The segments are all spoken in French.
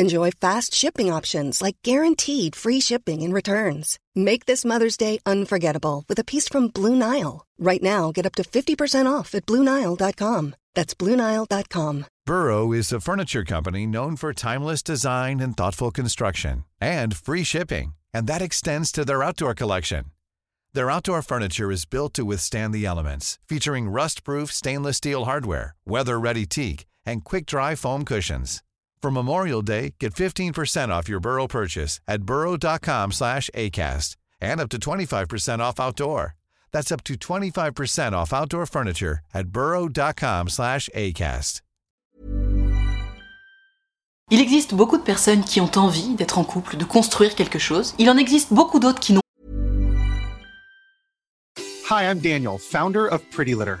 Enjoy fast shipping options like guaranteed free shipping and returns. Make this Mother's Day unforgettable with a piece from Blue Nile. Right now, get up to 50% off at BlueNile.com. That's BlueNile.com. Burrow is a furniture company known for timeless design and thoughtful construction and free shipping, and that extends to their outdoor collection. Their outdoor furniture is built to withstand the elements, featuring rust-proof stainless steel hardware, weather-ready teak, and quick-dry foam cushions. For Memorial Day, get 15% off your Burrow purchase at burrow.com slash ACAST and up to 25% off outdoor. That's up to 25% off outdoor furniture at burrow.com slash ACAST. Il existe beaucoup de personnes qui ont envie d'être en couple, de construire quelque chose. Il en existe beaucoup d'autres qui n'ont Hi, I'm Daniel, founder of Pretty Litter.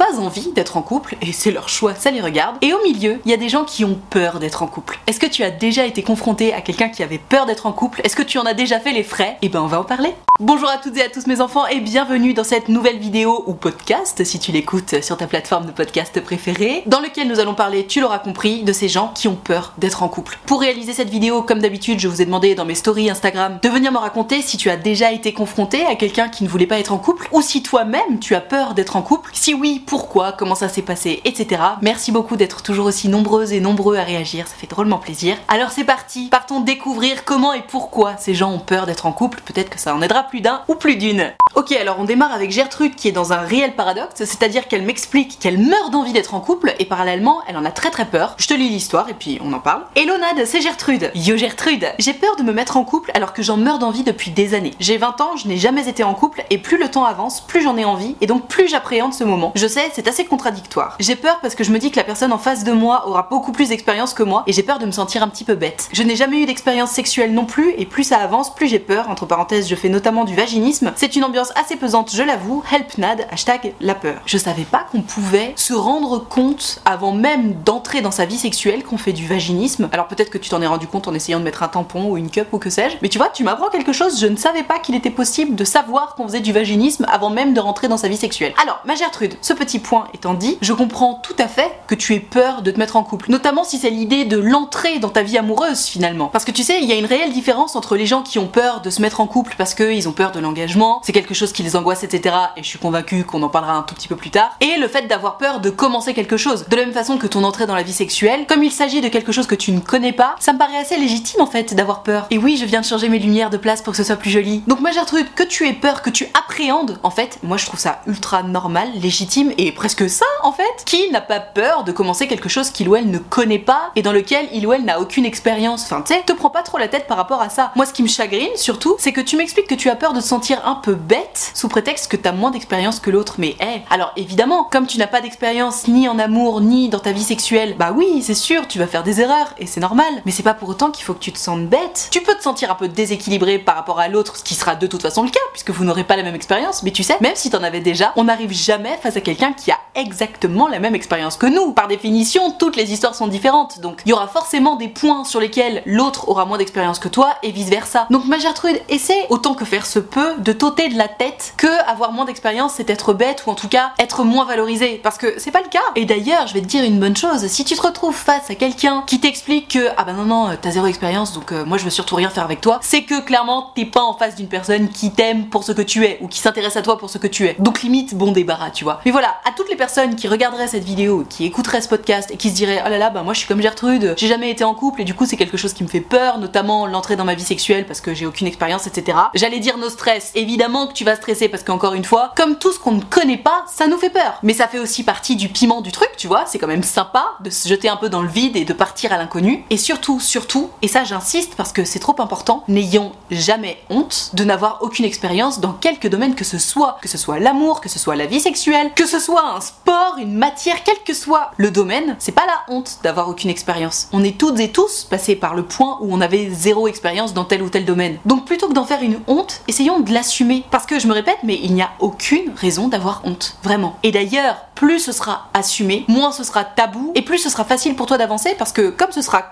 pas envie d'être en couple et c'est leur choix, ça les regarde. Et au milieu, il y a des gens qui ont peur d'être en couple. Est-ce que tu as déjà été confronté à quelqu'un qui avait peur d'être en couple? Est-ce que tu en as déjà fait les frais? Eh ben on va en parler. Bonjour à toutes et à tous mes enfants et bienvenue dans cette nouvelle vidéo ou podcast si tu l'écoutes sur ta plateforme de podcast préférée dans lequel nous allons parler, tu l'auras compris, de ces gens qui ont peur d'être en couple. Pour réaliser cette vidéo, comme d'habitude, je vous ai demandé dans mes stories Instagram de venir me raconter si tu as déjà été confronté à quelqu'un qui ne voulait pas être en couple ou si toi-même tu as peur d'être en couple. Si oui, pourquoi, comment ça s'est passé, etc. Merci beaucoup d'être toujours aussi nombreuses et nombreux à réagir, ça fait drôlement plaisir. Alors c'est parti, partons découvrir comment et pourquoi ces gens ont peur d'être en couple, peut-être que ça en aidera plus d'un ou plus d'une. Ok, alors on démarre avec Gertrude qui est dans un réel paradoxe, c'est-à-dire qu'elle m'explique qu'elle meurt d'envie d'être en couple et parallèlement elle en a très très peur. Je te lis l'histoire et puis on en parle. Hello Nad, c'est Gertrude. Yo Gertrude, j'ai peur de me mettre en couple alors que j'en meurs d'envie depuis des années. J'ai 20 ans, je n'ai jamais été en couple et plus le temps avance, plus j'en ai envie et donc plus j'appréhende ce moment. Je sais, c'est assez contradictoire. J'ai peur parce que je me dis que la personne en face de moi aura beaucoup plus d'expérience que moi et j'ai peur de me sentir un petit peu bête. Je n'ai jamais eu d'expérience sexuelle non plus et plus ça avance, plus j'ai peur. Entre parenthèses, je fais notamment du vaginisme. C'est une ambiance assez pesante, je l'avoue. Help Nad, hashtag la peur. Je savais pas qu'on pouvait se rendre compte avant même d'entrer dans sa vie sexuelle qu'on fait du vaginisme. Alors peut-être que tu t'en es rendu compte en essayant de mettre un tampon ou une cup ou que sais-je. Mais tu vois, tu m'apprends quelque chose, je ne savais pas qu'il était possible de savoir qu'on faisait du vaginisme avant même de rentrer dans sa vie sexuelle. Alors, ma Gertrude, ce petit point étant dit, je comprends tout à fait que tu aies peur de te mettre en couple. Notamment si c'est l'idée de l'entrée dans ta vie amoureuse finalement. Parce que tu sais, il y a une réelle différence entre les gens qui ont peur de se mettre en couple parce qu'ils ont peur de l'engagement, c'est quelque chose qui les angoisse, etc. Et je suis convaincue qu'on en parlera un tout petit peu plus tard. Et le fait d'avoir peur de commencer quelque chose. De la même façon que ton entrée dans la vie sexuelle, comme il s'agit de quelque chose que tu ne connais pas, ça me paraît assez légitime en fait d'avoir peur. Et oui, je viens de changer mes lumières de place pour que ce soit plus joli. Donc ma Gertrude, que tu aies peur, que tu appréhendes, en fait, moi je trouve ça ultra normal, légitime et presque sain en fait. Qui n'a pas peur de commencer quelque chose qu'il ou elle ne connaît pas et dans lequel il ou elle n'a aucune expérience? Enfin, tu sais, te prends pas trop la tête par rapport à ça. Moi, ce qui me chagrine surtout, c'est que tu m'expliques que tu as peur de te sentir un peu bête sous prétexte que t'as moins d'expérience que l'autre. Mais hé, alors évidemment, comme tu n'as pas d'expérience ni en amour ni dans ta vie sexuelle, bah oui, c'est sûr, tu vas faire des erreurs et c'est normal. Mais c'est pas pour autant qu'il faut que tu te sentes bête. Tu peux te sentir un peu déséquilibré par rapport à l'autre, ce qui sera de toute façon le cas puisque vous n'aurez pas la même expérience. Mais tu sais, même si t'en avais déjà, on n'arrive jamais face à quelqu'un qui a exactement la même expérience que nous. Par définition, toutes les histoires sont différentes, donc il y aura forcément des points sur lesquels l'autre aura moins d'expérience que toi et vice versa. Donc ma Gertrude, essaie autant que faire se peut de t'ôter de la tête que avoir moins d'expérience c'est être bête ou en tout cas être moins valorisé parce que c'est pas le cas. Et d'ailleurs, je vais te dire une bonne chose, si tu te retrouves face à quelqu'un qui t'explique que ah bah non non, t'as zéro expérience donc euh, moi je veux surtout rien faire avec toi, c'est que clairement t'es pas en face d'une personne qui t'aime pour ce que tu es ou qui s'intéresse à toi pour ce que tu es. Donc limite bon débarras, tu vois. Mais voilà, à toutes les personnes qui regarderaient cette vidéo, qui écouteraient ce podcast et qui se diraient oh là là bah moi je suis comme Gertrude, j'ai jamais été en couple et du coup c'est quelque chose qui me fait peur, notamment l'entrée dans ma vie sexuelle parce que j'ai aucune expérience, etc. J'allais dire nos stress. Évidemment que tu vas stresser parce qu'encore une fois, comme tout ce qu'on ne connaît pas, ça nous fait peur. Mais ça fait aussi partie du piment du truc, tu vois. C'est quand même sympa de se jeter un peu dans le vide et de partir à l'inconnu. Et surtout, surtout, et ça j'insiste parce que c'est trop important, n'ayons jamais honte de n'avoir aucune expérience dans quelque domaine que ce soit. Que ce soit l'amour, que ce soit la vie sexuelle, que ce soit un sport, une matière, quel que soit le domaine, c'est pas la honte d'avoir aucune expérience. On est toutes et tous passés par le point où on avait zéro expérience dans tel ou tel domaine. Donc plutôt que d'en faire une honte, essayons de l'assumer. Parce que je me répète, mais il n'y a aucune raison d'avoir honte. Vraiment. Et d'ailleurs, plus ce sera assumé, moins ce sera tabou, et plus ce sera facile pour toi d'avancer parce que comme ce sera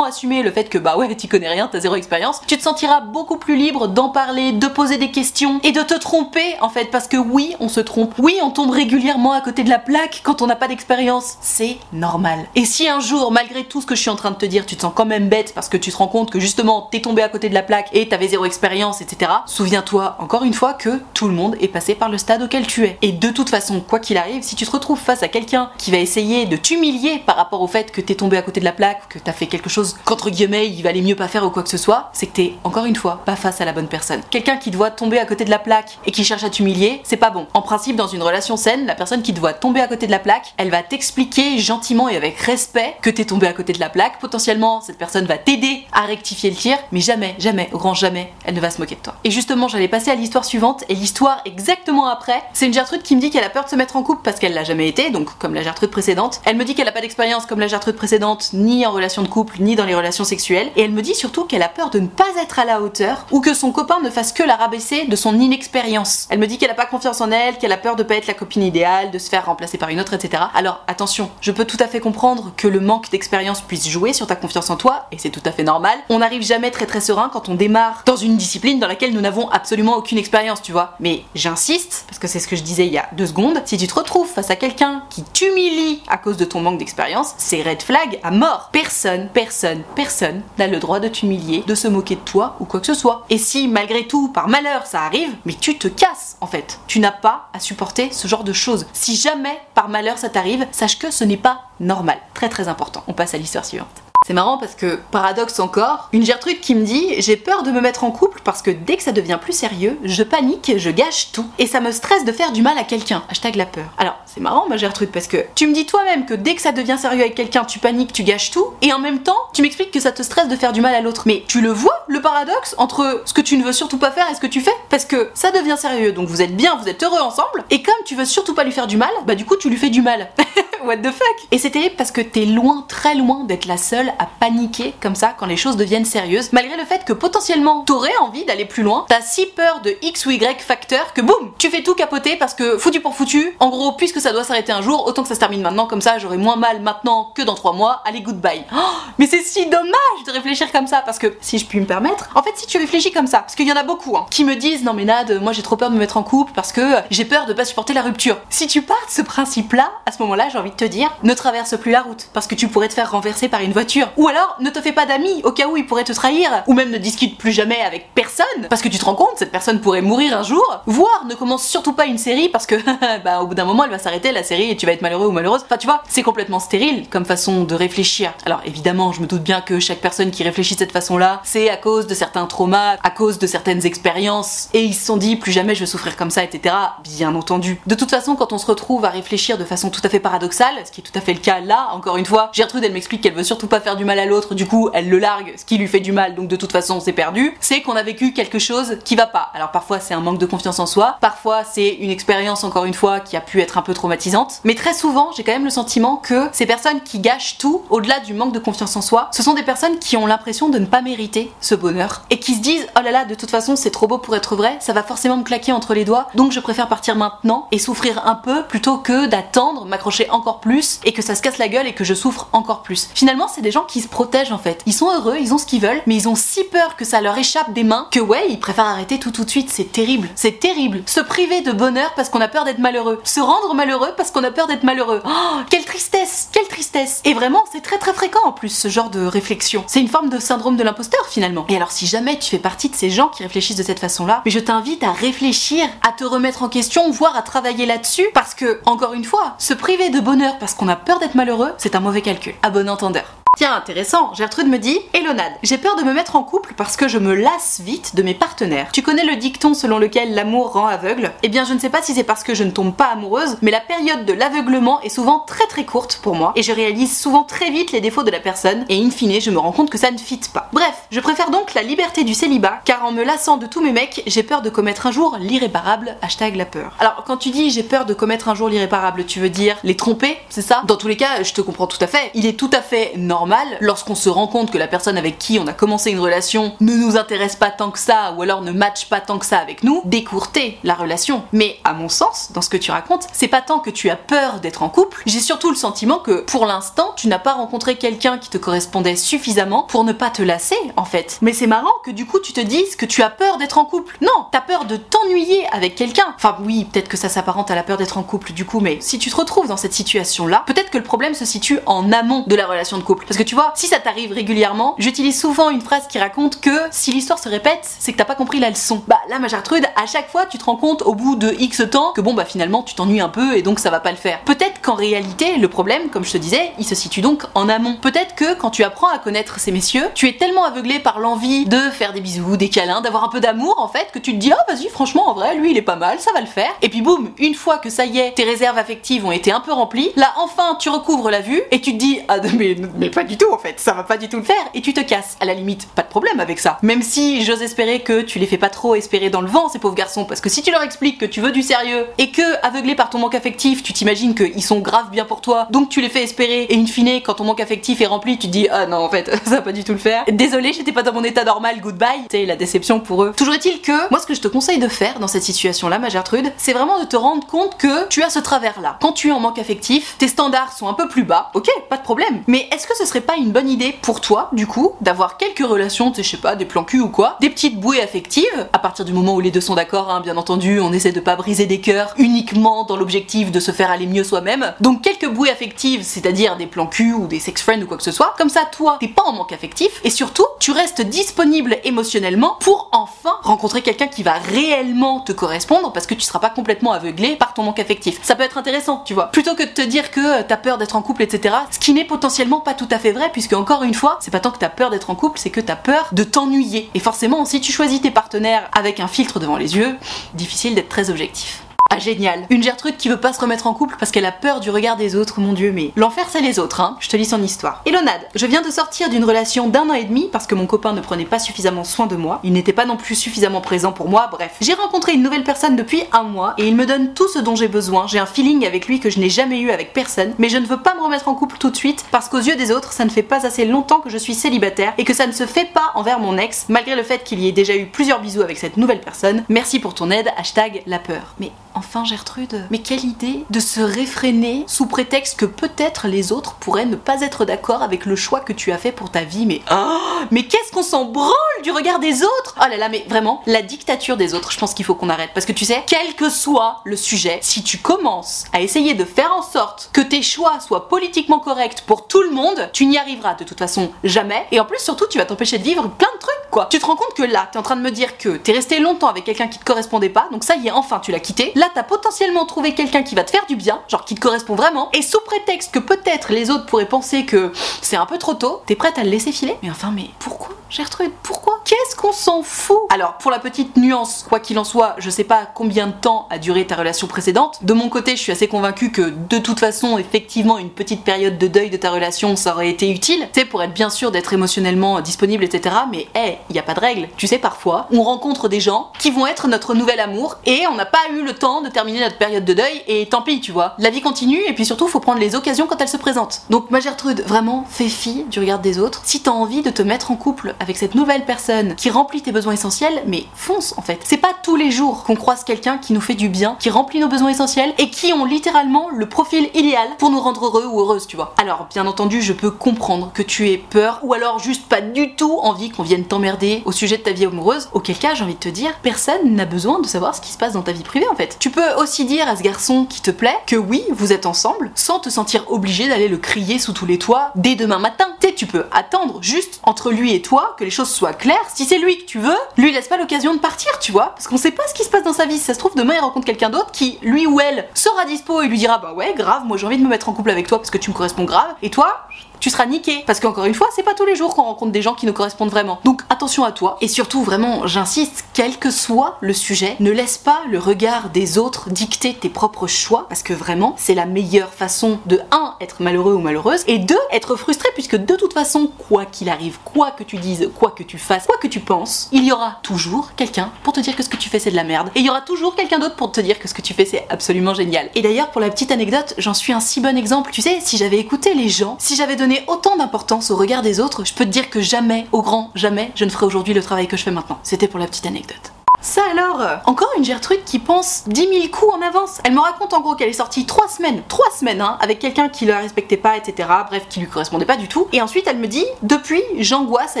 assumé le fait que bah ouais, tu connais rien, t'as zéro expérience, tu te sentiras beaucoup plus libre d'en parler, de poser des questions et de te tromper en fait parce que oui, on se trompe. Oui, on tombe régulièrement à côté de la plaque quand on n'a pas d'expérience. C'est normal. Et si un jour, malgré tout ce que je suis en train de te dire, tu te sens quand même bête parce que tu te rends compte que justement t'es tombé à côté de la plaque et t'avais zéro expérience, etc. Souviens-toi encore une fois que tout le monde est passé par le stade auquel tu es. Et de toute façon, quoi qu'il arrive, si tu te retrouves face à quelqu'un qui va essayer de t'humilier par rapport au fait que t'es tombé à côté de la plaque, que t'as fait quelque chose qu'entre guillemets il valait mieux pas faire ou quoi que ce soit, c'est que t'es encore une fois pas face à la bonne personne. Quelqu'un qui te voit tomber à côté de la plaque et qui cherche à t'humilier, c'est pas bon. En principe, dans une relation saine, la personne qui te voit tomber à côté de la plaque, elle va t'expliquer gentiment et avec respect que t'es tombé à côté de la plaque. Potentiellement, cette personne va t'aider à rectifier le tir, mais jamais, jamais, au grand jamais, elle ne va se moquer de toi. Et justement, j'allais passer à l'histoire suivante, et l'histoire exactement après, c'est une Gertrude qui me dit qu'elle a peur de se mettre en couple parce qu'elle l'a jamais été, donc comme la Gertrude précédente. Elle me dit qu'elle a pas d'expérience comme la Gertrude précédente, ni en relation de couple, ni dans les relations sexuelles. Et elle me dit surtout qu'elle a peur de ne pas être à la hauteur, ou que son copain ne fasse que la rabaisser de son inexpérience. Elle me dit qu'elle a pas confiance en elle, qu'elle a peur de pas être la copine idéale, de se faire remplacer par une autre, etc. Alors attention, je peux tout à fait comprendre que le manque d'expérience puisse jouer sur ta confiance en toi, et c'est tout à fait normal. On n'arrive jamais très très serein quand on démarre dans une discipline dans laquelle nous n'avons absolument aucune expérience, tu vois. Mais j'insiste, parce que c'est ce que je disais il y a deux secondes, si tu te retrouves face à quelqu'un qui t'humilie à cause de ton manque d'expérience, c'est red flag à mort. Personne, personne, personne n'a le droit de t'humilier, de se moquer de toi ou quoi que ce soit. Et si malgré tout, par malheur, ça arrive, mais tu te casses en fait. Tu n'as pas à supporter ce genre de choses. Si jamais par malheur ça t'arrive, sache que ce n'est pas normal. Très très important. On passe à l'histoire suivante. C'est marrant parce que, paradoxe encore, une Gertrude qui me dit J'ai peur de me mettre en couple parce que dès que ça devient plus sérieux, je panique, je gâche tout. Et ça me stresse de faire du mal à quelqu'un. Hashtag la peur. Alors, c'est marrant, ma Gertrude, parce que tu me dis toi-même que dès que ça devient sérieux avec quelqu'un, tu paniques, tu gâches tout. Et en même temps, tu m'expliques que ça te stresse de faire du mal à l'autre. Mais tu le vois, le paradoxe entre ce que tu ne veux surtout pas faire et ce que tu fais? Parce que ça devient sérieux, donc vous êtes bien, vous êtes heureux ensemble. Et comme tu veux surtout pas lui faire du mal, bah du coup, tu lui fais du mal. What the fuck? Et terrible parce que t'es loin, très loin d'être la seule à paniquer comme ça quand les choses deviennent sérieuses, malgré le fait que potentiellement t'aurais envie d'aller plus loin, t'as si peur de X ou Y facteur que boum, tu fais tout capoter parce que foutu pour foutu, en gros, puisque ça doit s'arrêter un jour, autant que ça se termine maintenant, comme ça j'aurai moins mal maintenant que dans 3 mois, allez goodbye. Oh, mais c'est si dommage de réfléchir comme ça parce que si je puis me permettre, en fait si tu réfléchis comme ça, parce qu'il y en a beaucoup hein, qui me disent non mais Nad, moi j'ai trop peur de me mettre en couple parce que j'ai peur de pas supporter la rupture. Si tu pars de ce principe là, à ce moment-là j'ai envie de te dire, ne traverse plus la route parce que tu pourrais te faire renverser par une voiture. Ou alors, ne te fais pas d'amis au cas où il pourrait te trahir, ou même ne discute plus jamais avec personne, parce que tu te rends compte, cette personne pourrait mourir un jour, voire ne commence surtout pas une série parce que, bah, au bout d'un moment, elle va s'arrêter la série et tu vas être malheureux ou malheureuse. Enfin, tu vois, c'est complètement stérile comme façon de réfléchir. Alors évidemment, je me doute bien que chaque personne qui réfléchit de cette façon-là, c'est à cause de certains traumas, à cause de certaines expériences, et ils se sont dit plus jamais je vais souffrir comme ça, etc. Bien entendu. De toute façon, quand on se retrouve à réfléchir de façon tout à fait paradoxale, ce qui est tout à fait le cas là, encore une fois, Gertrude elle m'explique qu'elle veut surtout pas faire du mal à l'autre, du coup elle le largue, ce qui lui fait du mal, donc de toute façon c'est perdu, c'est qu'on a vécu quelque chose qui va pas. Alors parfois c'est un manque de confiance en soi, parfois c'est une expérience encore une fois qui a pu être un peu traumatisante, mais très souvent j'ai quand même le sentiment que ces personnes qui gâchent tout, au-delà du manque de confiance en soi, ce sont des personnes qui ont l'impression de ne pas mériter ce bonheur et qui se disent oh là là de toute façon c'est trop beau pour être vrai, ça va forcément me claquer entre les doigts, donc je préfère partir maintenant et souffrir un peu plutôt que d'attendre, m'accrocher encore plus et que ça se casse la gueule et que je souffre encore plus. Finalement c'est des qui se protègent en fait. Ils sont heureux, ils ont ce qu'ils veulent, mais ils ont si peur que ça leur échappe des mains que ouais ils préfèrent arrêter tout tout de suite. C'est terrible, c'est terrible. Se priver de bonheur parce qu'on a peur d'être malheureux, se rendre malheureux parce qu'on a peur d'être malheureux. Oh, quelle tristesse, quelle tristesse. Et vraiment c'est très très fréquent en plus ce genre de réflexion. C'est une forme de syndrome de l'imposteur finalement. Et alors si jamais tu fais partie de ces gens qui réfléchissent de cette façon-là, mais je t'invite à réfléchir, à te remettre en question, voire à travailler là-dessus, parce que, encore une fois, se priver de bonheur parce qu'on a peur d'être malheureux, c'est un mauvais calcul. À bon entendeur. Tiens, intéressant, Gertrude me dit Elonade, j'ai peur de me mettre en couple parce que je me lasse vite de mes partenaires. Tu connais le dicton selon lequel l'amour rend aveugle? Eh bien, je ne sais pas si c'est parce que je ne tombe pas amoureuse, mais la période de l'aveuglement est souvent très très courte pour moi et je réalise souvent très vite les défauts de la personne et in fine, je me rends compte que ça ne fit pas. Bref, je préfère donc la liberté du célibat car en me lassant de tous mes mecs, j'ai peur de commettre un jour l'irréparable. Hashtag la peur. Alors, quand tu dis j'ai peur de commettre un jour l'irréparable, tu veux dire les tromper, c'est ça? Dans tous les cas, je te comprends tout à fait. Il est tout à fait normal lorsqu'on se rend compte que la personne avec qui on a commencé une relation ne nous intéresse pas tant que ça ou alors ne matche pas tant que ça avec nous, d'écourter la relation. Mais à mon sens, dans ce que tu racontes, c'est pas tant que tu as peur d'être en couple, j'ai surtout le sentiment que pour l'instant, tu n'as pas rencontré quelqu'un qui te correspondait suffisamment pour ne pas te lasser en fait. Mais c'est marrant que du coup tu te dises que tu as peur d'être en couple. Non, t'as peur de t'ennuyer avec quelqu'un. Enfin oui, peut-être que ça s'apparente à la peur d'être en couple du coup, mais si tu te retrouves dans cette situation-là, peut-être que le problème se situe en amont de la relation de couple. Parce que tu vois, si ça t'arrive régulièrement, j'utilise souvent une phrase qui raconte que si l'histoire se répète, c'est que t'as pas compris la leçon. Bah là, ma Gertrude, à chaque fois, tu te rends compte au bout de X temps que bon bah finalement tu t'ennuies un peu et donc ça va pas le faire. Peut-être qu'en réalité, le problème, comme je te disais, il se situe donc en amont. Peut-être que quand tu apprends à connaître ces messieurs, tu es tellement aveuglé par l'envie de faire des bisous, des câlins, d'avoir un peu d'amour en fait, que tu te dis oh vas-y franchement en vrai lui il est pas mal, ça va le faire. Et puis boum, une fois que ça y est, tes réserves affectives ont été un peu remplies, là enfin tu recouvres la vue et tu te dis ah mais, mais pas du tout en fait, ça va pas du tout le faire et tu te casses. À la limite, pas de problème avec ça. Même si j'ose espérer que tu les fais pas trop espérer dans le vent ces pauvres garçons, parce que si tu leur expliques que tu veux du sérieux et que aveuglé par ton manque affectif, tu t'imagines qu'ils sont grave bien pour toi, donc tu les fais espérer et in fine quand ton manque affectif est rempli, tu te dis ah non en fait ça va pas du tout le faire. Désolé, j'étais pas dans mon état normal, goodbye. C'est la déception pour eux. Toujours est-il que moi ce que je te conseille de faire dans cette situation là, ma Gertrude, c'est vraiment de te rendre compte que tu as ce travers là. Quand tu es en manque affectif, tes standards sont un peu plus bas, ok, pas de problème. Mais est-ce que ce serait pas une bonne idée pour toi, du coup, d'avoir quelques relations, tu sais, je sais pas, des plans cul ou quoi, des petites bouées affectives, à partir du moment où les deux sont d'accord, hein, bien entendu, on essaie de pas briser des cœurs uniquement dans l'objectif de se faire aller mieux soi-même. Donc quelques bouées affectives, c'est-à-dire des plans cul ou des sex friends ou quoi que ce soit, comme ça toi, t'es pas en manque affectif, et surtout, tu restes disponible émotionnellement pour enfin rencontrer quelqu'un qui va réellement te correspondre parce que tu seras pas complètement aveuglé par ton manque affectif. Ça peut être intéressant, tu vois. Plutôt que de te dire que t'as peur d'être en couple, etc. Ce qui n'est potentiellement pas tout à fait vrai, puisque encore une fois, c'est pas tant que t'as peur d'être en couple, c'est que t'as peur de t'ennuyer. Et forcément, si tu choisis tes partenaires avec un filtre devant les yeux, difficile d'être très objectif. Ah génial. Une Gertrude qui veut pas se remettre en couple parce qu'elle a peur du regard des autres, mon dieu, mais l'enfer c'est les autres, hein. Je te lis son histoire. Elonade, je viens de sortir d'une relation d'un an et demi parce que mon copain ne prenait pas suffisamment soin de moi, il n'était pas non plus suffisamment présent pour moi, bref. J'ai rencontré une nouvelle personne depuis un mois et il me donne tout ce dont j'ai besoin, j'ai un feeling avec lui que je n'ai jamais eu avec personne, mais je ne veux pas me remettre en couple tout de suite parce qu'aux yeux des autres, ça ne fait pas assez longtemps que je suis célibataire et que ça ne se fait pas envers mon ex, malgré le fait qu'il y ait déjà eu plusieurs bisous avec cette nouvelle personne. Merci pour ton aide, hashtag la peur. Mais enfin Gertrude, mais quelle idée de se réfréner sous prétexte que peut-être les autres pourraient ne pas être d'accord avec le choix que tu as fait pour ta vie, mais oh, mais qu'est-ce qu'on s'en branle du regard des autres? Oh là là, mais vraiment, la dictature des autres, je pense qu'il faut qu'on arrête. Parce que tu sais, quel que soit le sujet, si tu commences à essayer de faire en sorte que tes choix soient politiquement corrects pour tout le monde, tu n'y arriveras de toute façon jamais. Et en plus, surtout, tu vas t'empêcher de vivre plein de trucs, quoi. Tu te rends compte que là, t'es en train de me dire que t'es resté longtemps avec quelqu'un qui te correspondait pas, donc ça y est, enfin, tu l'as quitté. T'as potentiellement trouvé quelqu'un qui va te faire du bien, genre qui te correspond vraiment, et sous prétexte que peut-être les autres pourraient penser que c'est un peu trop tôt, t'es prête à le laisser filer Mais enfin, mais pourquoi? Gertrude, pourquoi Qu'est-ce qu'on s'en fout? Alors, pour la petite nuance, quoi qu'il en soit, je sais pas combien de temps a duré ta relation précédente. De mon côté, je suis assez convaincue que de toute façon, effectivement, une petite période de deuil de ta relation, ça aurait été utile. Tu sais, pour être bien sûr d'être émotionnellement disponible, etc. Mais, hé, il y a pas de règle. Tu sais, parfois, on rencontre des gens qui vont être notre nouvel amour et on n'a pas eu le temps de terminer notre période de deuil et tant pis, tu vois. La vie continue et puis surtout, faut prendre les occasions quand elles se présentent. Donc, ma Gertrude, vraiment, fais fi du regard des autres. Si t'as envie de te mettre en couple avec cette nouvelle personne qui remplit tes besoins essentiels, mais fonce en fait. C'est pas tous les jours qu'on croise quelqu'un qui nous fait du bien, qui remplit nos besoins essentiels et qui ont littéralement le profil idéal pour nous rendre heureux ou heureuses, tu vois. Alors, bien entendu, je peux comprendre que tu aies peur ou alors juste pas du tout envie qu'on vienne t'emmerder au sujet de ta vie amoureuse. Auquel cas, j'ai envie de te dire, personne n'a besoin de savoir ce qui se passe dans ta vie privée en fait. Peux aussi dire à ce garçon qui te plaît que oui, vous êtes ensemble sans te sentir obligé d'aller le crier sous tous les toits dès demain matin. Tu tu peux attendre juste entre lui et toi que les choses soient claires. Si c'est lui que tu veux, lui laisse pas l'occasion de partir, tu vois, parce qu'on sait pas ce qui se passe dans sa vie. Si ça se trouve, demain il rencontre quelqu'un d'autre qui, lui ou elle, sera dispo et lui dira bah ouais, grave, moi j'ai envie de me mettre en couple avec toi parce que tu me corresponds grave. Et toi, tu seras niqué. Parce qu'encore une fois, c'est pas tous les jours qu'on rencontre des gens qui nous correspondent vraiment. Donc attention à toi. Et surtout, vraiment, j'insiste, quel que soit le sujet, ne laisse pas le regard des autres dicter tes propres choix. Parce que vraiment, c'est la meilleure façon de 1. être malheureux ou malheureuse. Et 2. être frustré puisque de toute façon, quoi qu'il arrive, quoi que tu dises, quoi que tu fasses, quoi que tu penses, il y aura toujours quelqu'un pour te dire que ce que tu fais c'est de la merde. Et il y aura toujours quelqu'un d'autre pour te dire que ce que tu fais c'est absolument génial. Et d'ailleurs, pour la petite anecdote, j'en suis un si bon exemple. Tu sais, si j'avais écouté les gens, si j'avais donné autant d'importance au regard des autres, je peux te dire que jamais, au grand jamais, je ne ferai aujourd'hui le travail que je fais maintenant. C'était pour la petite anecdote. Ça alors euh, Encore une Gertrude qui pense 10 000 coups en avance. Elle me raconte en gros qu'elle est sortie 3 semaines, 3 semaines, hein, avec quelqu'un qui la respectait pas, etc. Bref, qui lui correspondait pas du tout. Et ensuite, elle me dit Depuis, j'angoisse à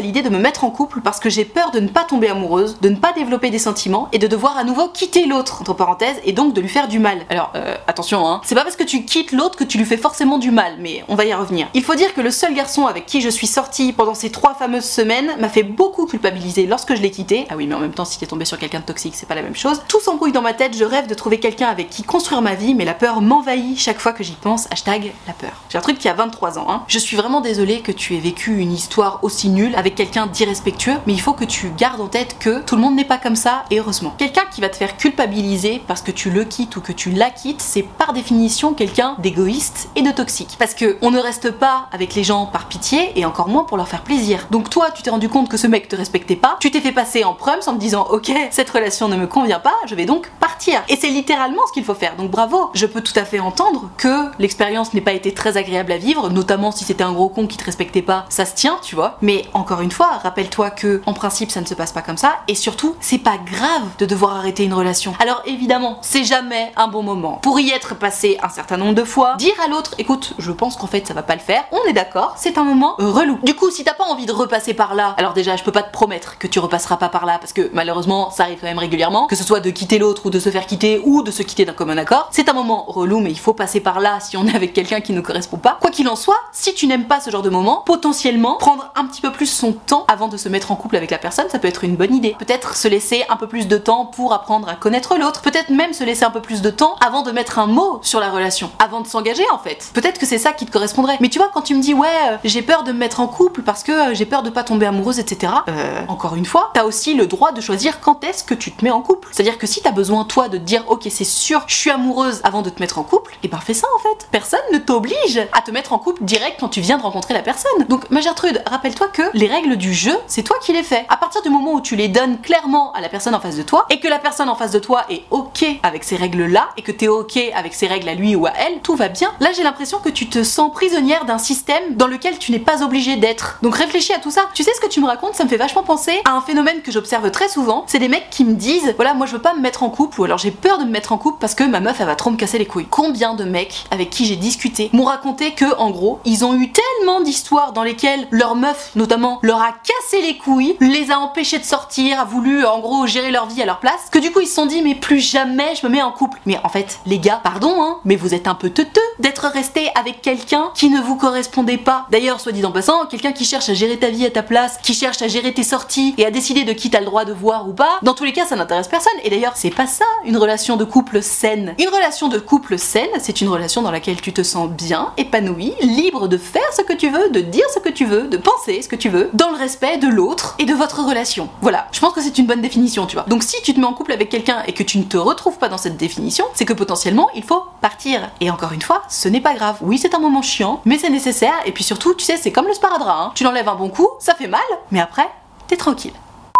l'idée de me mettre en couple parce que j'ai peur de ne pas tomber amoureuse, de ne pas développer des sentiments et de devoir à nouveau quitter l'autre, entre parenthèses, et donc de lui faire du mal. Alors, euh, attention, hein, c'est pas parce que tu quittes l'autre que tu lui fais forcément du mal, mais on va y revenir. Il faut dire que le seul garçon avec qui je suis sortie pendant ces 3 fameuses semaines m'a fait beaucoup culpabiliser lorsque je l'ai quitté. Ah oui, mais en même temps, si t'es tombé sur quelqu'un de toxique, c'est pas la même chose. Tout s'embrouille dans ma tête, je rêve de trouver quelqu'un avec qui construire ma vie, mais la peur m'envahit chaque fois que j'y pense. Hashtag la peur. J'ai un truc qui a 23 ans, hein. Je suis vraiment désolée que tu aies vécu une histoire aussi nulle avec quelqu'un d'irrespectueux, mais il faut que tu gardes en tête que tout le monde n'est pas comme ça, et heureusement. Quelqu'un qui va te faire culpabiliser parce que tu le quittes ou que tu la quittes, c'est par définition quelqu'un d'égoïste et de toxique. Parce que on ne reste pas avec les gens par pitié, et encore moins pour leur faire plaisir. Donc toi, tu t'es rendu compte que ce mec te respectait pas, tu t'es fait passer en prums en te disant ok, cette relation ne me convient pas, je vais donc partir. Et c'est littéralement ce qu'il faut faire. Donc bravo. Je peux tout à fait entendre que l'expérience n'ait pas été très agréable à vivre, notamment si c'était un gros con qui te respectait pas, ça se tient, tu vois. Mais encore une fois, rappelle-toi que en principe ça ne se passe pas comme ça et surtout, c'est pas grave de devoir arrêter une relation. Alors évidemment, c'est jamais un bon moment. Pour y être passé un certain nombre de fois, dire à l'autre écoute, je pense qu'en fait ça va pas le faire. On est d'accord, c'est un moment relou. Du coup, si t'as pas envie de repasser par là, alors déjà, je peux pas te promettre que tu repasseras pas par là parce que malheureusement, ça quand même régulièrement, que ce soit de quitter l'autre ou de se faire quitter ou de se quitter d'un commun accord. C'est un moment relou, mais il faut passer par là si on est avec quelqu'un qui ne correspond pas. Quoi qu'il en soit, si tu n'aimes pas ce genre de moment, potentiellement prendre un petit peu plus son temps avant de se mettre en couple avec la personne, ça peut être une bonne idée. Peut-être se laisser un peu plus de temps pour apprendre à connaître l'autre. Peut-être même se laisser un peu plus de temps avant de mettre un mot sur la relation, avant de s'engager en fait. Peut-être que c'est ça qui te correspondrait. Mais tu vois, quand tu me dis ouais, euh, j'ai peur de me mettre en couple parce que euh, j'ai peur de pas tomber amoureuse, etc. Euh, encore une fois, t'as aussi le droit de choisir quand est-ce que tu te mets en couple? C'est-à-dire que si t'as besoin toi de te dire ok c'est sûr, je suis amoureuse avant de te mettre en couple, et ben fais ça en fait. Personne ne t'oblige à te mettre en couple direct quand tu viens de rencontrer la personne. Donc ma Gertrude, rappelle-toi que les règles du jeu, c'est toi qui les fais. À partir du moment où tu les donnes clairement à la personne en face de toi et que la personne en face de toi est ok avec ces règles-là et que t'es ok avec ces règles à lui ou à elle, tout va bien. Là j'ai l'impression que tu te sens prisonnière d'un système dans lequel tu n'es pas obligé d'être. Donc réfléchis à tout ça. Tu sais ce que tu me racontes, ça me fait vachement penser à un phénomène que j'observe très souvent. C'est des mecs qui me disent voilà, moi je veux pas me mettre en couple ou alors j'ai peur de me mettre en couple parce que ma meuf elle va trop me casser les couilles. Combien de mecs avec qui j'ai discuté m'ont raconté que en gros, ils ont eu tellement d'histoires dans lesquelles leur meuf notamment leur a cassé les couilles, les a empêchés de sortir, a voulu en gros gérer leur vie à leur place, que du coup ils se sont dit mais plus jamais je me mets en couple. Mais en fait, les gars, pardon hein, mais vous êtes un peu teuteux d'être resté avec quelqu'un qui ne vous correspondait pas. D'ailleurs, soit dit en passant, quelqu'un qui cherche à gérer ta vie à ta place, qui cherche à gérer tes sorties et à décider de qui t'as le droit de voir ou pas, tous les cas ça n'intéresse personne. Et d'ailleurs, c'est pas ça une relation de couple saine. Une relation de couple saine, c'est une relation dans laquelle tu te sens bien, épanoui, libre de faire ce que tu veux, de dire ce que tu veux, de penser ce que tu veux, dans le respect de l'autre et de votre relation. Voilà, je pense que c'est une bonne définition, tu vois. Donc si tu te mets en couple avec quelqu'un et que tu ne te retrouves pas dans cette définition, c'est que potentiellement il faut partir. Et encore une fois, ce n'est pas grave. Oui, c'est un moment chiant, mais c'est nécessaire. Et puis surtout, tu sais, c'est comme le sparadrap. Hein. Tu l'enlèves un bon coup, ça fait mal, mais après, t'es tranquille.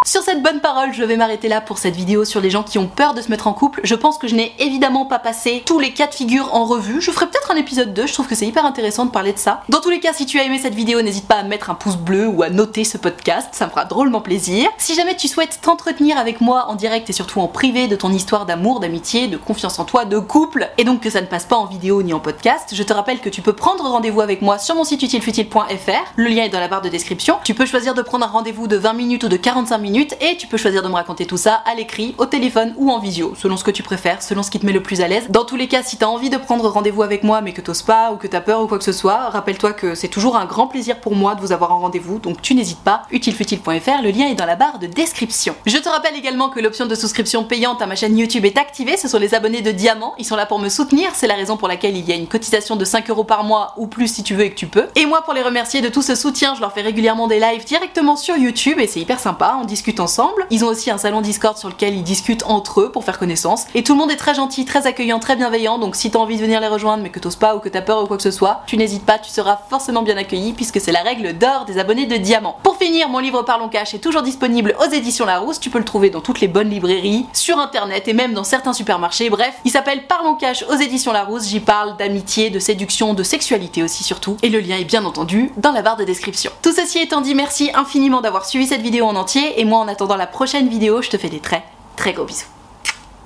Sur cette bonne parole, je vais m'arrêter là pour cette vidéo sur les gens qui ont peur de se mettre en couple. Je pense que je n'ai évidemment pas passé tous les cas de figure en revue. Je ferai peut-être un épisode 2, je trouve que c'est hyper intéressant de parler de ça. Dans tous les cas, si tu as aimé cette vidéo, n'hésite pas à mettre un pouce bleu ou à noter ce podcast, ça me fera drôlement plaisir. Si jamais tu souhaites t'entretenir avec moi en direct et surtout en privé de ton histoire d'amour, d'amitié, de confiance en toi, de couple, et donc que ça ne passe pas en vidéo ni en podcast, je te rappelle que tu peux prendre rendez-vous avec moi sur mon site utilefutile.fr. Le lien est dans la barre de description. Tu peux choisir de prendre un rendez-vous de 20 minutes ou de 45 minutes et tu peux choisir de me raconter tout ça à l'écrit, au téléphone ou en visio, selon ce que tu préfères, selon ce qui te met le plus à l'aise. Dans tous les cas, si t'as envie de prendre rendez-vous avec moi mais que t'oses pas ou que t'as peur ou quoi que ce soit, rappelle-toi que c'est toujours un grand plaisir pour moi de vous avoir en rendez-vous, donc tu n'hésites pas, utilefutile.fr, le lien est dans la barre de description. Je te rappelle également que l'option de souscription payante à ma chaîne YouTube est activée, ce sont les abonnés de Diamant, ils sont là pour me soutenir, c'est la raison pour laquelle il y a une cotisation de 5 euros par mois ou plus si tu veux et que tu peux. Et moi pour les remercier de tout ce soutien, je leur fais régulièrement des lives directement sur YouTube et c'est hyper sympa, on discute ensemble. Ils ont aussi un salon Discord sur lequel ils discutent entre eux pour faire connaissance. Et tout le monde est très gentil, très accueillant, très bienveillant. Donc si t'as envie de venir les rejoindre mais que t'oses pas ou que t'as peur ou quoi que ce soit, tu n'hésites pas, tu seras forcément bien accueilli puisque c'est la règle d'or des abonnés de Diamant. Pour finir, mon livre Parlons Cash est toujours disponible aux éditions Larousse. Tu peux le trouver dans toutes les bonnes librairies, sur internet et même dans certains supermarchés. Bref, il s'appelle Parlons Cash aux éditions Larousse. J'y parle d'amitié, de séduction, de sexualité aussi surtout. Et le lien est bien entendu dans la barre de description. Tout ceci étant dit, merci infiniment d'avoir suivi cette vidéo en entier. Et moi, en attendant la prochaine vidéo, je te fais des très très gros bisous.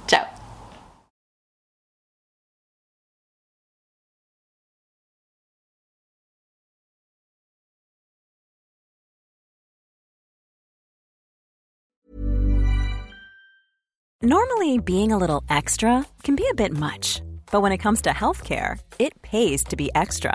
Ciao Normally, being a little extra can be a bit much, but when it comes to healthcare, it pays to be extra.